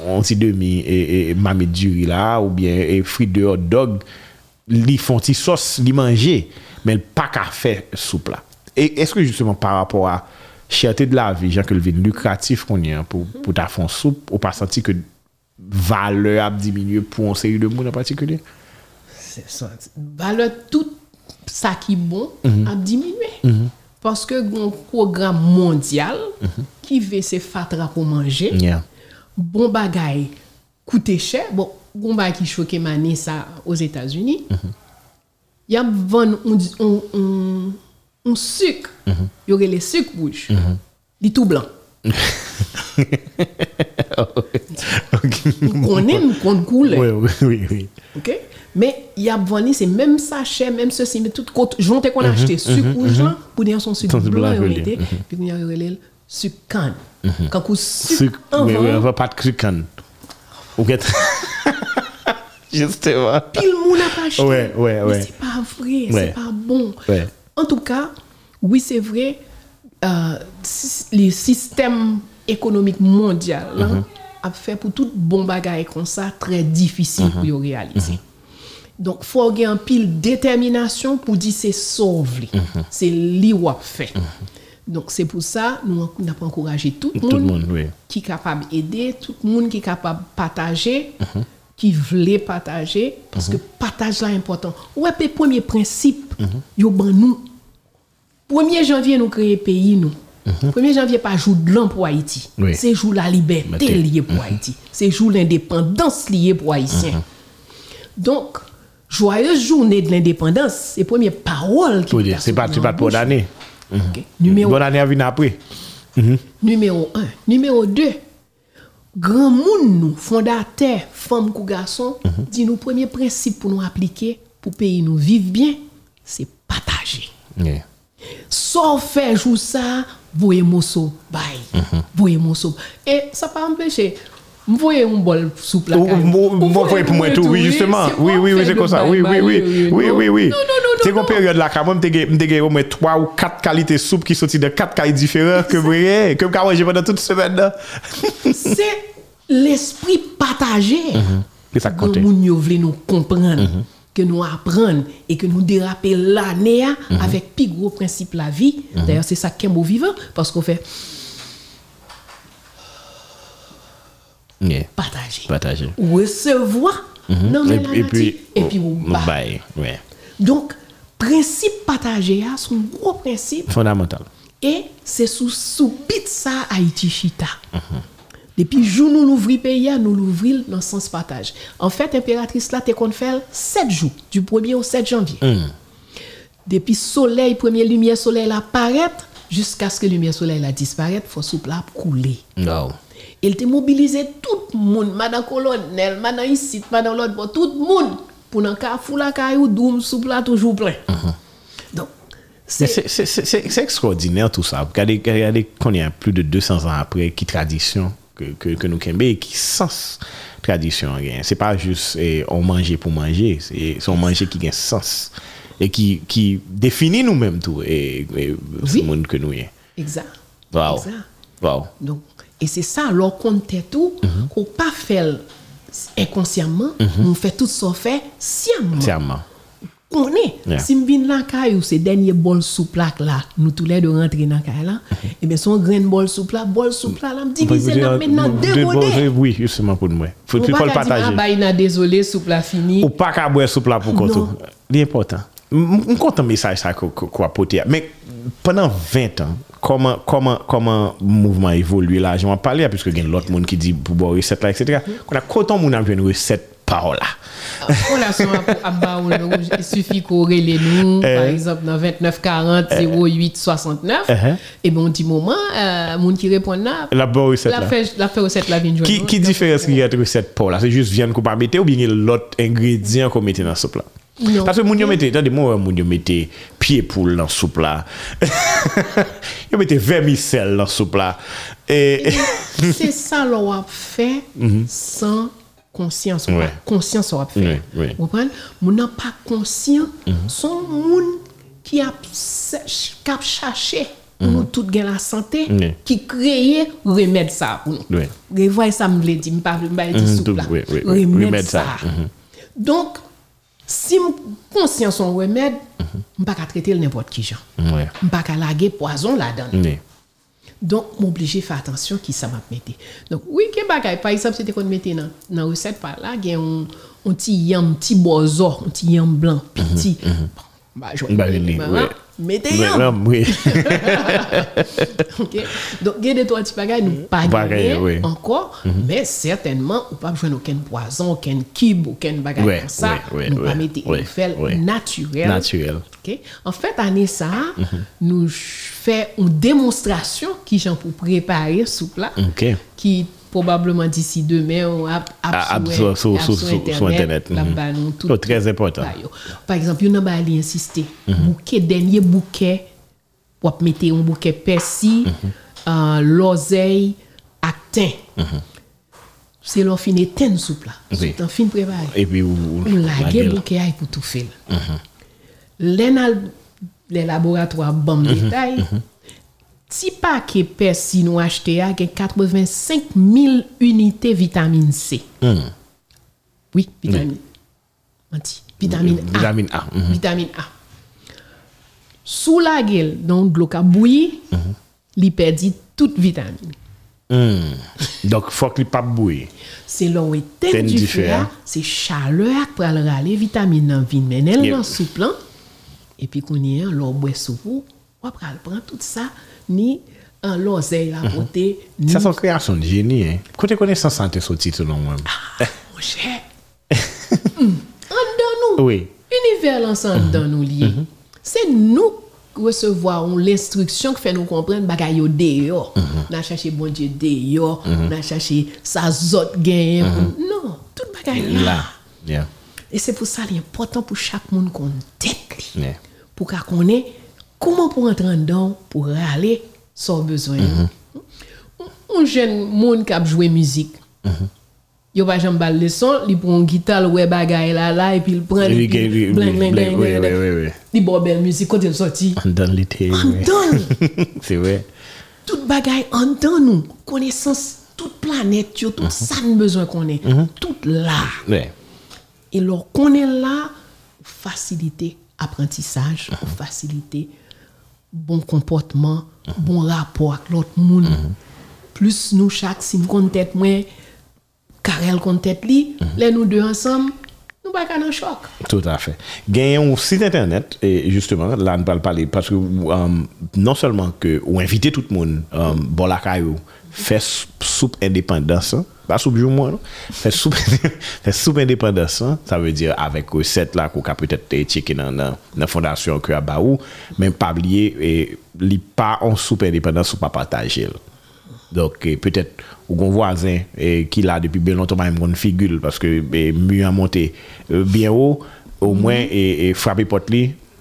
on demi et, et mamie duri là ou bien frites de hot dog. Li font ti sauce li manger mais pas qu'à faire soupe est-ce que justement par rapport à cherté de la vie, genre que le vin lucratif qu'on y a pour pour ta fond soupe ou pas senti que valeur a diminué pour un série de monde en particulier? C'est ça. Valeur ça qui est bon a diminué. Parce que un programme mondial qui veut se fatra pour manger, Yeah. bon bagay coûte cher. Bon, bon bagay qui choque mané ça aux États-Unis. Il y a vendu un, un, un, un sucre. Il y aurait les sucres rouges. Il est tout blanc. On aime qu'on couleur. Oui, oui, oui, oui. OK? Mais il y a vendu, c'est même sachet, même ceci, mais tout côté. Jonte qu'on a acheté sucre rouge là, pour dire son sucre blanc, oui. était, puis il y a le sucre canne. Quand on sucre en mais oui, on va pas de sucre canne. Ou [LAUGHS] get- Justement. pile monde n'a pas acheté. Ouais, ouais, Mais ouais. c'est pas vrai, c'est pas bon. En tout cas, oui, c'est vrai, euh, systèmes économiques mondiaux là, Mhm. a fait pour tout bon bagage comme ça très difficile Mhm. pour réaliser. Donc, faut avoir un pile détermination pour dire c'est sauve, Mhm. c'est li ou fait. Donc, c'est pour ça nous on a encouragé tout le monde monde, oui. qui est capable d'aider, tout le monde qui est capable de partager, Mhm. qui voulait partager, parce que partage là est important. Ouais, le premier principe, yo ban nous? 1er janvier, nous créons pays, nous. 1er janvier, pas jour de l'an pour Haïti. Oui. C'est jour la liberté liée pour Haïti. C'est jour l'indépendance liée pour Haïtiens. Donc, joyeuse journée de l'indépendance, c'est la première parole qui dire, c'est pas, pour. Ok. Numéro Bonne année à venir après. Numéro 1. Numéro 2. Grand monde nous, fondateurs, femmes ou garçons, dit nous premier principe pour nous appliquer pour pays nous vivre bien, c'est partager. Yeah. Sans faire jour ça, voyez mosso, bye. Voyez mosso. Et ça pas empêcher. Voyez un bol Ou Moi, voyez pour moi, tout, oui, justement. Oui, oui, oui, c'est comme ça. Oui, oui, oui. Oui, oui, oui. C'est non. période là, quand même, t'es au moins trois ou quatre qualités de soupe qui sont de quatre cailles différentes que vous voyez, que vous mangez pendant toute semaine. [LAUGHS] C'est l'esprit partagé. C'est ça qui compte. Nous vle nous comprendre, que nous apprendre et que nous déraper l'année a avec plus gros principe la vie. D'ailleurs, c'est ça qui est beau vivant parce qu'on fait Yeah. partager. Partager. Recevoir, non, mais Et, et puis, et puis ou oh, bye. Ouais. Donc, principe partagé a son gros principe Fondamental. et c'est sous sous bit ça Haïti chita. Depuis jour nous l'ouvrir pays, nous l'ouvrir dans le sens partage. En fait, impératrice là, t'es qu'on fait 7 jours, du 1er au 7 janvier. Depuis soleil, première lumière soleil la paraître, jusqu'à ce que lumière soleil la disparaître, faut souple couler. Wow. Il te mobilisé tout le monde, madame colonel, madame ici, madame l'autre, tout le monde, pour n'en cas fou la caillou, doum, souple là toujours plein. Donc, Mais c'est c'est- extraordinaire tout ça. Regardez, regardez qu'on y a plus de 200 ans après, qui tradition que, que, que nous kembe, qui sens tradition gagne. C'est pas juste eh, on manger pour manger, c'est on manger qui gagne sens et qui, qui définit nous-mêmes tout et, et ce Oui. monde que nous y exact. Wow. Exact. Wow. Donc, et c'est ça, qu'on fait tout, qu'on pas fait inconsciemment, on fait tout ça fait sciemment. Serment. connaît. Yeah. Si je viens là, caillou, c'est dernier bol soupe là, là, nous tous les deux rentrer dans caille là, et bien son grain bol soupe là, bol soupe là, là, me diviser là, maintenant deux. Oui, justement pour moi. Faut Ou faut pas le dire, ah, partager. bah, il a désolé, soupe là fini. Ou pas qu'à boire soupe là pour Non. tout. L'important. Je content message ça qu'on qu'on apporté. Mais pendant 20 ans, comment comment comment le mouvement évolue là, je m'en parlais puisque il y a l'autre monde qui dit pour boire recette là etc. Qu'on a content moun a une recette par là. À, à Baoul Rouge, il suffit qu'on relève nous, par exemple, dans 29 40 08 69, Uh-huh. et bon, petit moment, euh, moun qui répond là, La bonne recette la là. fait, la fait recette la vient de Qui, qui différence qu'il y a entre recette pour là? C'est juste viande qu'on pas mettre ou bien a l'autre ingrédient qu'on mette dans soupe là Non. Parce que moun yo mette, tande moun moun yo mette piye poule nan soup la. yo mette vermicelle nan soup la. Et... Se sa lò wap fè mm -hmm. san konsyans. Ouais. Konsyans wap fè. Ouais, ouais. Wopan, moun nan pa konsyans mm -hmm. son moun ki ap kap chache mm -hmm. moun tout gen la sante ki kreye remèd sa. Revoye sa m vle di, m pa vle di soup la. Remèd sa. Donc, si m conscient son remède, Mhm. je ne pas traiter n'importe qui. Je ne pas laguer poison là-dedans. Donc, m'obligé faire attention qui ça m'a mettre. Donc, oui, que bagay, par exemple, c'était qu'on mettait dans dans recette par là, il y a un petit yam, petit bozo, un petit yam blanc, petit. Bon, bah, je Bah, oui, ouais. Mettez oui. [LAUGHS] OK. Donc, il y a des trois petits bagages, nous pas oui. encore, mais certainement, ou pas besoin aucun poison, aucun kib, aucun bagage Ouais, comme ça. ouais, nous pas mettre, nous fait naturel. Naturel. OK? En fait, année ça, nous fait une démonstration qui j'en pour préparer soupe là, OK. qui probablement d'ici demain on a Ah, ab- sur- Internet, là, mhm. Oh, très important. Par exemple, il y a un insister. Bouquet, dernier bouquet, pour mettre un bouquet persil, euh, l'oseille, actin. C'est leur fin éteindre soupe là. C'est un fin préparé. Et puis, ou, On lague bouquet pour tout faire. Les laboratoires bon détail. Si paquet persil nous acheté a gen 85 000 unités vitamine C. Oui, vitamine. Vitamine A. Vitamine A. mhm. Vitamine A. Sous la gueule, donc l'eau qui a bouilli, il perdit toute vitamine. Hmm. Donc, faut qu'il pas bouillir. C'est l'eau Ten du hein. c'est chaleur pour le râler, vitamine dans vin menel Yep. dans soupe là. Et puis qu'on y a l'eau boit soupe, on va prendre tout ça ni en l'oseille la côté, ni Ça, c'est une création de génie. Hein. Côté connaissance santé, ce titre, non, moi. mon cher. [LAUGHS] Hum, En dedans nous. Oui. Univers l'ensemble dans nous liés. C'est nous qui recevons l'instruction qui fait nous comprendre bagay yo dehors. On a cherché bon Dieu dehors, on a cherché sa zot gain. Non, tout bagay là. Là. Yeah. Et c'est pour ça l'important pour chaque monde qu'on tête. Yeah. Pour qu'on connaisse comment pour entrer dedans pour aller sans besoin? Un jeune monde qui a joué musique. Yo pa jam bal leçon, li prend guitare, ouais bagay là là et puis il prend Oui, oui, bling, bling, bling, oui, oui, oui, oui. Li bon belle musique quand il sorti. Dans l'été. Dedans, [LAUGHS] C'est vrai. tout bagay en dedans nous, connaissance toute planète, tout ça nous besoin qu'on ait, tout là. Ouais. Et leur qu'on est là, faciliter apprentissage, faciliter bon comportement, bon rapport avec l'autre monde. Plus nous chaque si nous comptons tête moins, Karel compte tête li, les nous deux ensemble, nous pas un choc. Tout à fait. Gagne un site internet, et justement, là, on parle parler, parce que euh, non seulement que, ou inviter tout le monde, euh, bon la caillou, fè soupe indépendansan, pa soupe jou mwen, non? fè soupe [LAUGHS] indépendansan, sa vè dir avèk reset la kou ka pwetè te cheke nan, nan, nan fondasyon kou a ba ou, men pa bliye li pa an soupe indépendansan ou pa patajel. Donc, peut-être, ou qu'on voisin qui l'a depuis bien longtemps, même une figure, parce que mieux à monter euh, bien haut, au moins, mm-hmm. et, et frapper porte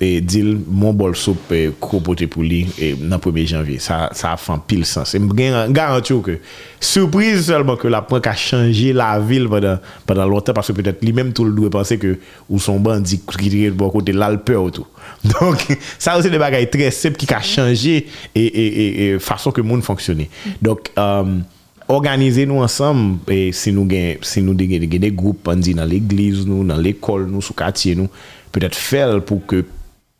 e dil moun bol sop e, kropote pou li e, nan 1 janvye. Sa, sa fan pil sens. E mwen garanti ou ke surprise selman ke la prank a chanje la vil padan, padan lontan parce peut-être li menm tout le dwe pense ke ou son bandi kritike bon kote l'alpe ou tout. [LAUGHS] Donc sa ou se de bagay tre sep ki ka chanje e fason ke moun fonksyone. Donc euh, um, Organize nou ansam, e, si nou gen, si nou de gen de, de group an di nan l'egliz nou, nan l'ekol nou, sou katye nou, peut-et fel pou ke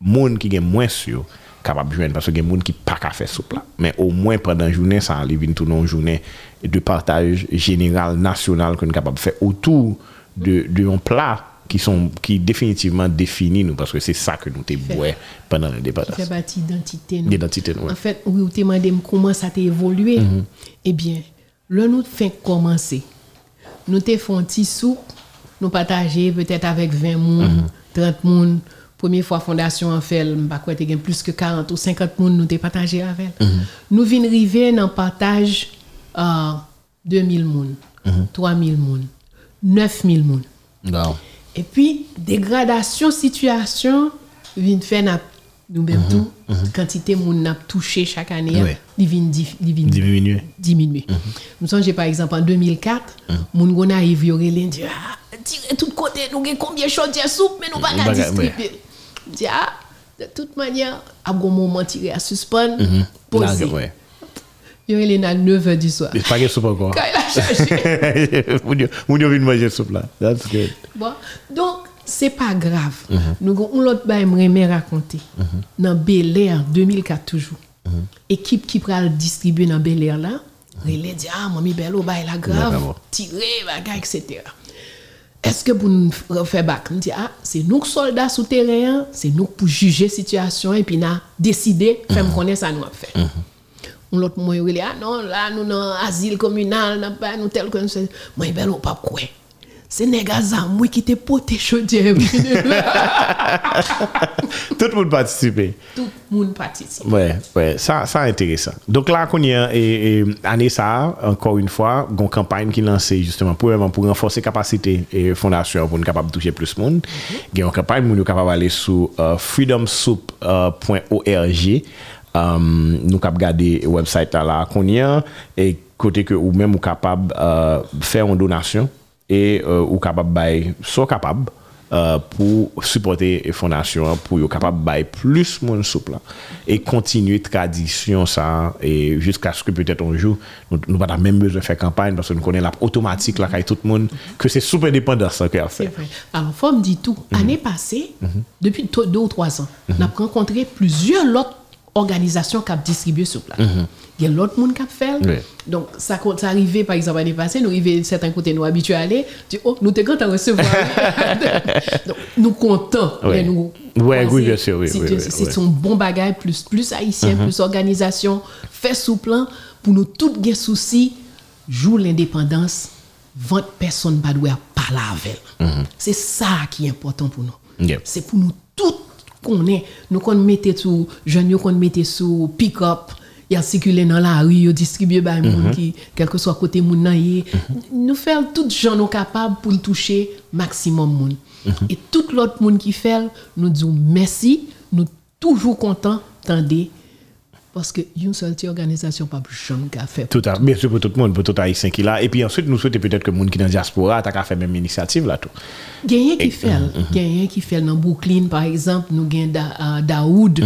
monde qui gagne moins sur capable de joindre parce que y a monde qui pas qu'à faire soupe là mais au moins pendant journée ça arrive une journée de partage général national qu'on capable de faire autour de de un plat qui sont qui définitivement définit nous parce que c'est ça que nous t'es pendant le Qui débat fait partie d'identité. nous. d'identité nous. En fait, oui, vous demandez comment ça a évolué. Eh bien, là, nous fait commencer. Nous te fait un petit soupe, nous partager peut-être avec 20 personnes, 30 personnes. Première fois, Fondation en fait, je ne pas plus que 40 ou 50 personnes, nous te partagé avec. Nous venons arriver dans le partage euh, 2000 personnes, 3000 personnes, 9000 personnes. Wow. Et puis, dégradation situation vient faire na- nous-mêmes tout, quantité moun n'a touché chaque année, vient Diminuer. diminuer. Nous songez par exemple en 2004, moun gon arrive yo relé dit ah tirer tout côté nous gen combien chaudière soupe mais nous pas Mm, qu'à baga- distribuer. Dit ah de toute manière à bon moment tirer à suspendre, poser. ouais. Yo relé à 9h du soir. C'est pas de soupe encore. Quand il a chargé [LAUGHS] Moun yo vient manger soupe là. That's good. Bon, donc, c'est pas grave. Nous avons l'autre bail me raconter. Dans Bel Air, 2004 toujours. Équipe qui pral distribuer dans Bel Air là, il dit ah mamie Bello bail la grave, tirer bagay etc. Est-ce que pour nous faire back, nous dit ah c'est nous soldats sous terrain, c'est nous pour juger situation et puis n'a décider faire me connaître ça nous a fait. On l'autre moi il dit ah non là nous dans asile communal nous tel que nous c'est moi Bello pas quoi. C'est négaza moi qui t'ai poté chaudière. [LAUGHS] Tout le monde participe. Tout le monde participe. Ouais, ouais, ça, ça intéressant. Donc là, qu'on a, et, année encore une fois, une campagne qui est lancée justement pour, pour renforcer capacité et fondation pour nous capable de toucher plus de monde. Il a une campagne nous capable d'aller sur euh, freedomsoup.org. Euh, nous capable garder le website là, qu'on et côté que ou même capable euh, faire une donation et euh, ou capable bail capable euh, pour supporter les fondations pour être capable de bailler plus mon souple et continuer tradition ça et jusqu'à ce que peut-être un jour nous nous pas même besoin de faire campagne parce que nous connaissons la automatique là avec tout le monde que c'est super indépendant ça qu'il a fait. Alors, faut me dire tout. Année passée, depuis to- deux ou trois ans, on a rencontré plusieurs autres organisations qui ont distribué sur place. Il y a l'autre monde qui a fait. Donc, ça, ça arrivait, par exemple, l'année passée, nous arrivons certains côtés, nous habitués à aller, dit, oh, nous t'es content de recevoir. [LAUGHS] Donc, nous contents. Oui. mais nous, Ouais, oui, bien sûr, oui, C'est son bon bagage, plus, plus haïtien, plus organisation, fait sous plan, pour nous tous les soucis, jour l'indépendance, 20 personnes pas doivent parler avec. C'est ça qui est important pour nous. C'est pour nous tous qu'on est. Nous qu'on mette sous, jeunes qu'on mette sous pick-up, y a circulé dans la rue, il distribué par les gens qui, quel que soit côté moun nan yé. Nous faisons tout gens nous capables pour le toucher maximum moun. Et tout l'autre monde qui fait, nous disons merci, nous toujours contents, tendez. Parce que une seule organisation, pas jamais qu'à faire. tout à bien sûr pour tout le monde pour tout haïtien qui là et puis ensuite nous souhaitons peut-être que le monde qui est dans la diaspora t'as qu'à faire même initiative là tout Gagné qui fait, gagné qui fait dans Brooklyn par exemple, nous gagnons da, euh, Daoud,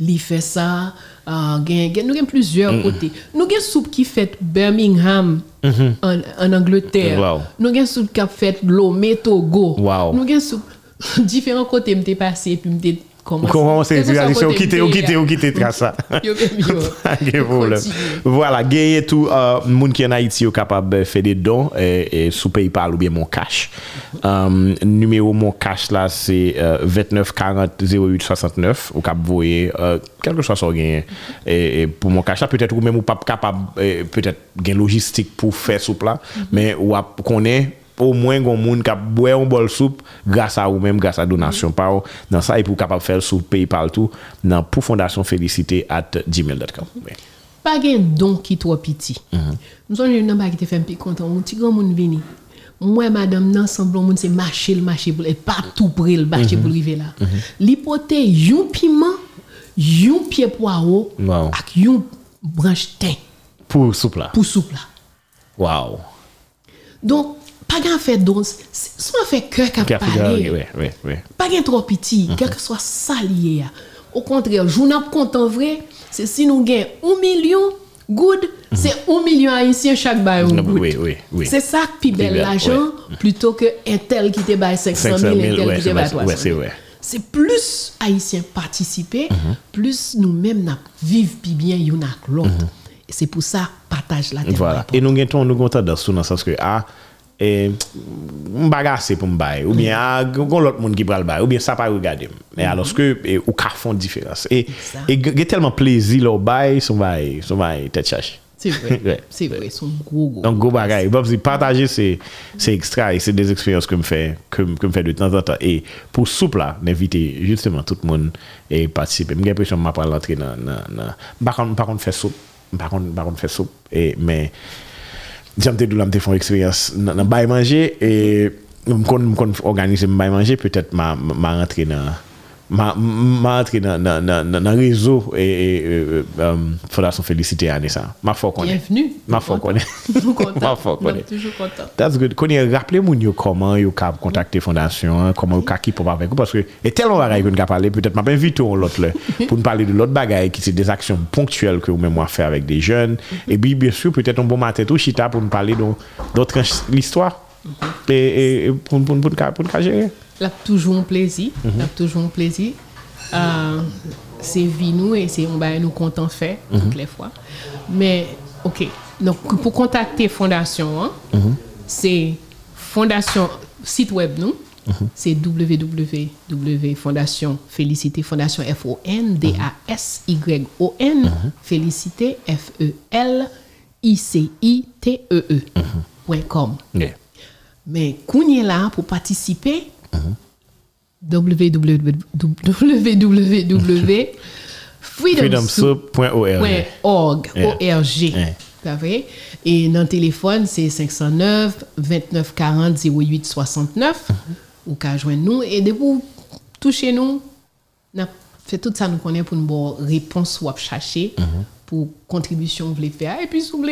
il fait ça, euh, nous gagnons plusieurs côtés. Nous gagnons soupe qui fait Birmingham en, en Angleterre. Wow. Nous gagnons soupe qui fait Lomé Togo. Wow. Nous gagnons soupe [LAUGHS] différents côtés m'étais passé puis m'étais. Comment c'est réalisé Ou quitter, ou quitter, ou quitter, ça. Voilà, gagner tout euh, le monde qui est en Haïti est capable de faire des dons sous PayPal ou bien mon cash. Euh, numéro mon cash là, c'est 29 40 08 69. Ou cap voyer, euh, quelque chose soit gagné. Pour mon cash là, peut-être ou même ou pas capable, peut-être gain logistique pour faire sous plat, mais ou connaît au moins gon moun k'ap boire un bol soupe grâce à ou même grâce à donation par dans ça et pour capable faire sous PayPal tout dans pour fondation félicité at gmail.com. Pas gen don qui trop petit. Nous sommes une namba qui te fait un peu content. Un petit grand monde vini. Moi, madame, nan semblon moun se marcher le marcher pour, et pas tout près le marcher pour arriver là. L'hypothèse, yon piment, yon pied poireau, Wow. ak yon branche thym Pour soupe là. pour soupe là. Wow. Donc, pas gen fait don, c'est soit fait cœur Café parlé. oui, oui, oui. pas trop petit, quel que soit ça lié. Au contraire, jou n'ap content vrai, c'est si nous gain 1 million, good, c'est 1 million haïtien chaque bail ou Oui, oui, oui. C'est ça qui Plus belle belle, l'argent, plutôt que un tel qui te bail 500 000, 500 000, un tel qui te bail vrai, 300 000. ouais, c'est vrai. c'est plus haïtiens participer, plus nous-mêmes vivre puis bien yon ak l'autre. Et C'est pour ça partage la Voilà. Et nous avons tendance dans le sens que ah et m'bagasse pour m'bailler ou bien gon l'autre monde qui pral bailler ou bien ça pas regarder mais alors que et, ou ka font différence et et a tellement plaisir là bail son bail son bail tête cherche C'est vrai, [LAUGHS] c'est vrai, son gros gros. donc gros bagaille partager c'est c'est extra et c'est des expériences que me fait que me- fait de temps en temps. Et pour souple là d'inviter justement tout le monde et participer. J'ai l'impression m'a pas dans dans dans. Par contre par contre faire soupe par contre par contre faire soupe et mais Diyan mte dou la mte fon eksperyans nan, nan bay manje, e mkon organize mbay manje, petet ma, ma rentre nan... Ma, ma entre nan, nan, nan, nan rezo e, e, e, e um, Fondasyon Felicite ane sa. Ma fò konè. Bienvenu. Ma fò konè. Mou kontan. Ma fò konè. Toujou kontan. That's good. Konè, rappele moun yo koman yo ka kontakte Fondasyon, koman yo ka ki pou pa vek ou, paske e tel an waray kon ka pale, petèt ma pen vitou an lot le, [LAUGHS] pou nou pale de lot bagay ki se des aksyon ponktuel ke ou mè mwa fè avèk de jèn, mm-hmm. e bi, biesu, petèt an bon matè tou chita pou nou pale do l'histoire, e pou nou ka jere. Là, toujours un plaisir. Mhm. Là, toujours un plaisir. Euh, c'est vie nous et c'est on va nous content fait Mhm. toutes les fois. Mais, ok. Donc, pour contacter Fondation, hein, Mhm. c'est Fondation, site web nous, c'est www.fondation Félicité, Fondation F-O-N-D-A-S-Y-O-N, Mhm. Félicité, E F-E-L-I-C-I-T-E-E, point com. Yeah. Mais Kounye là pour participer, www.freedomsoup.org. T'as vrai? Et dans le téléphone, c'est 509 29 40 08 69. Ou qu'à joindre nous. Et de vous toucher nous, fait tout ça nous connaît pour une bonne réponse ou à chercher pour contribution vous voulez faire. Et puis, vous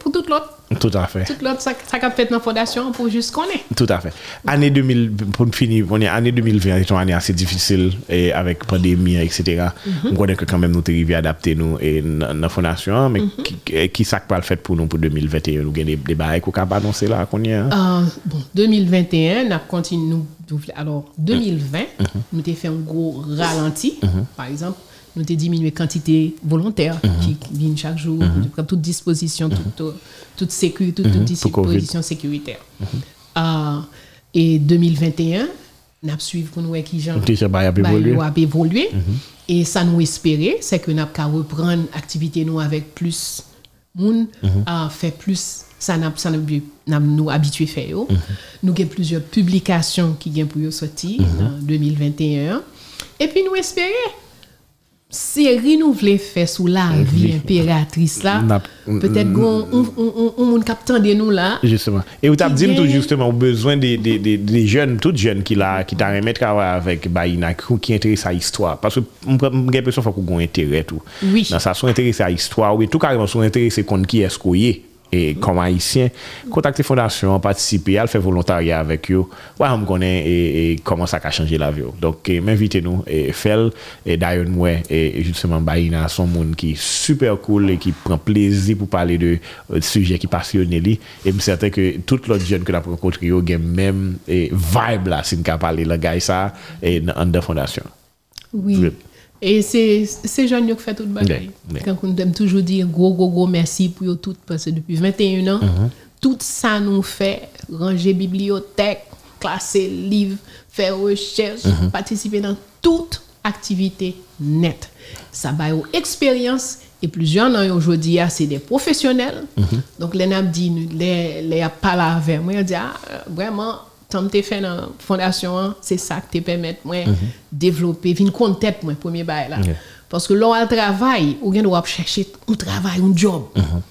pour tout l'autre, Tout à fait. tout l'autre, ça, ça qu'a fait dans la fondation pour juste connaître. Tout à fait. Année 2000, pour finir, on est année 2020 est une année assez difficile et avec pandémie, etc. On connaît que quand même nous arrivés à adapter nous et la fondation, mais qui, qui ça pas le fait pour nous pour 2021? Nous avons des, des bails qu'on peut annoncer là, qu'on y a. Euh, bon, 2021, on a continué. nous- nous- Alors, 2020, nous avons fait un gros ralenti. Par exemple, nous avons diminué la quantité volontaire qui qui viennent chaque jour, nous prenons toute disposition, toute, euh, toute, sécu, toute, toute Covid. disposition sécuritaire. Euh, et 2021, nous avons suivi pour nous qui a bah, évolué. yo a évolué. Et ça nous espérait, c'est que nous avons reprendre l'activité nous avec plus moun, à faire plus, ça n'a ça nous habitué faire. yo. Nous avons plusieurs publications qui viennent pour sortir en 2021. Et puis nous espérer Seri nou vle fè sou la mm-hmm. vi imperatris la, petèt goun, ou moun kapten de nou la. Justement. Et ou tap dim tout justement, ou bezwen de, de, de, de jen, tout jen ki la, ki ta remet kava avèk bayina, ki entere sa histwa. Pasou mwen gen pesyon fòk ou goun entere tout. Oui. Nan sa sou entere sa histwa, ou tout kareman sou entere se kon ki esko ye. et comme haïtien, contacter fondation, participer, elle fait volontariat avec eux. E, ouais, on connaît et, et comment ça a changé la vie. Donc, e, m'invitez nous et faire et d'ailleurs moi et justement Baïna son monde qui est super cool et qui prend plaisir pour parler de, euh, de sujets qui passionnent lui et me certain que toutes l'autre jeune que la rencontré ont même et vibe là si nous parler le gars ça et dans la e, fondation. Oui. Je, Et c'est c'est jeunes qui fait tout le bagaille. Quand on aime toujours dire gros, gros, gros merci pour eux toutes, parce que depuis 21 ans, Mhm. tout ça nous fait ranger bibliothèque, classer livres, faire recherche, Mhm. participer dans toute activité nette. Ça va une expérience et plusieurs gens aujourd'hui, ah, c'est des professionnels. Mhm. Donc, les n'a dit, les, les avec moi, ils dit, ah, vraiment, tant que tu fait dans la fondation, c'est ça qui te permet moi développer, vin compte tête moi premier bail là. Mhm. Parce que l'on a travail, ou bien doit chercher un travail, un job. Mhm.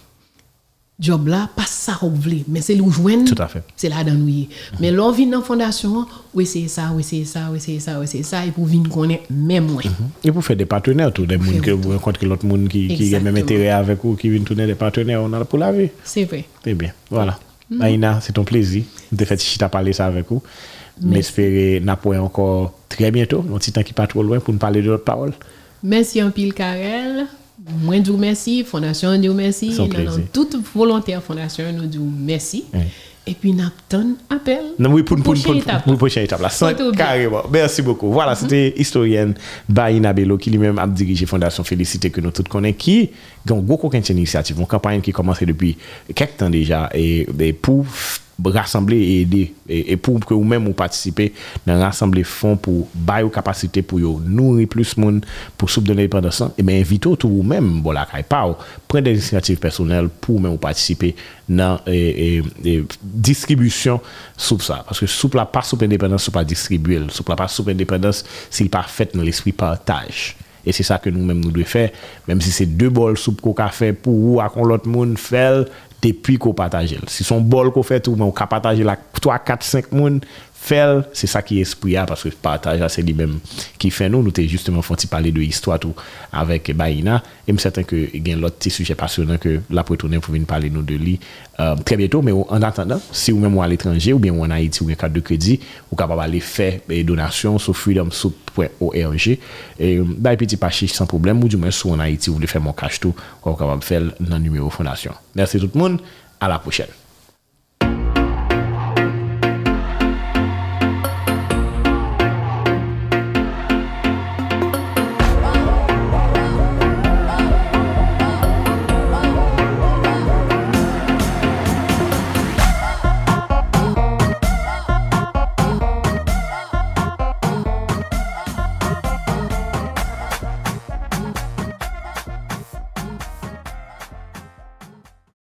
Job là, pas ça qu'on voulait, mais c'est fait. C'est là dans nous. Mais l'on vient dans la fondation, oui c'est ça, oui c'est ça, oui c'est ça, oui c'est ça, et pour venir connaître même moi. Et pour faire des partenaires, tout des monde que vous rencontrez l'autre monde qui, a même intérêt avec vous, qui viennent tourner des partenaires, on a pour la vie. C'est vrai. C'est bien. Voilà. Maïna, c'est ton plaisir. de fait chita parler ça avec vous. M'espérer n'a pas encore très bientôt, un petit temps qui pas trop loin pour nous parler de notre parole. Merci en pile Karel moi je vous remercie, Fondation non, non, plaisir. toute volontaire Fondation nous dit merci. Et puis nous avons appel. Non, oui, pour, pour, prochaine pour, prochaine étape là. Carrément. Merci beaucoup. Voilà, c'était historienne Baïna Bello qui lui-même a dirigé Fondation Félicité que nous tous connaissons, qui a une gros initiative, une campagne qui a commencé depuis quelques temps déjà et, pour rassembler et aider et, et pour que vous-même vous participez dans rassembler fonds pour bailler capacité pour nourrir plus monde pour soutenir l'indépendance. Et bien invitez tout vous-même bon la pas prendre des initiatives personnelles pour même participer dans et, et, distribution sous ça. Parce que sous la pas sous indépendance sous pas distribuer sous la pas sous indépendance c'est pas fait dans l'esprit partage. Et c'est ça que nous-mêmes nous devons faire. Même si c'est deux bols soupe qu'on a fait pour ou à l'autre monde fait depuis qu'on partage. Si son bol qu'on fait tout, on peut partager 3, 4, 5 personnes faire, c'est ça qui est esprit, parce que partage, c'est lui-même qui fait nous. Nous t'es justement font parler de histoire tout avec Baïna. Et je suis certain que il y a l'autre petit sujet passionnant que la retourner pour venir parler nous de lui euh, très bientôt. Mais en attendant, si vous même à l'étranger ou bien en Haïti ou bien carte de crédit, vous capable aller faire des donations sur freedomsoup.org. Et euh, bah, petit pachet sans problème, ou du moins si en Haïti, vous voulez faire mon cash tout, vous capable faire dans le numéro fondation. Merci tout le monde. À la prochaine.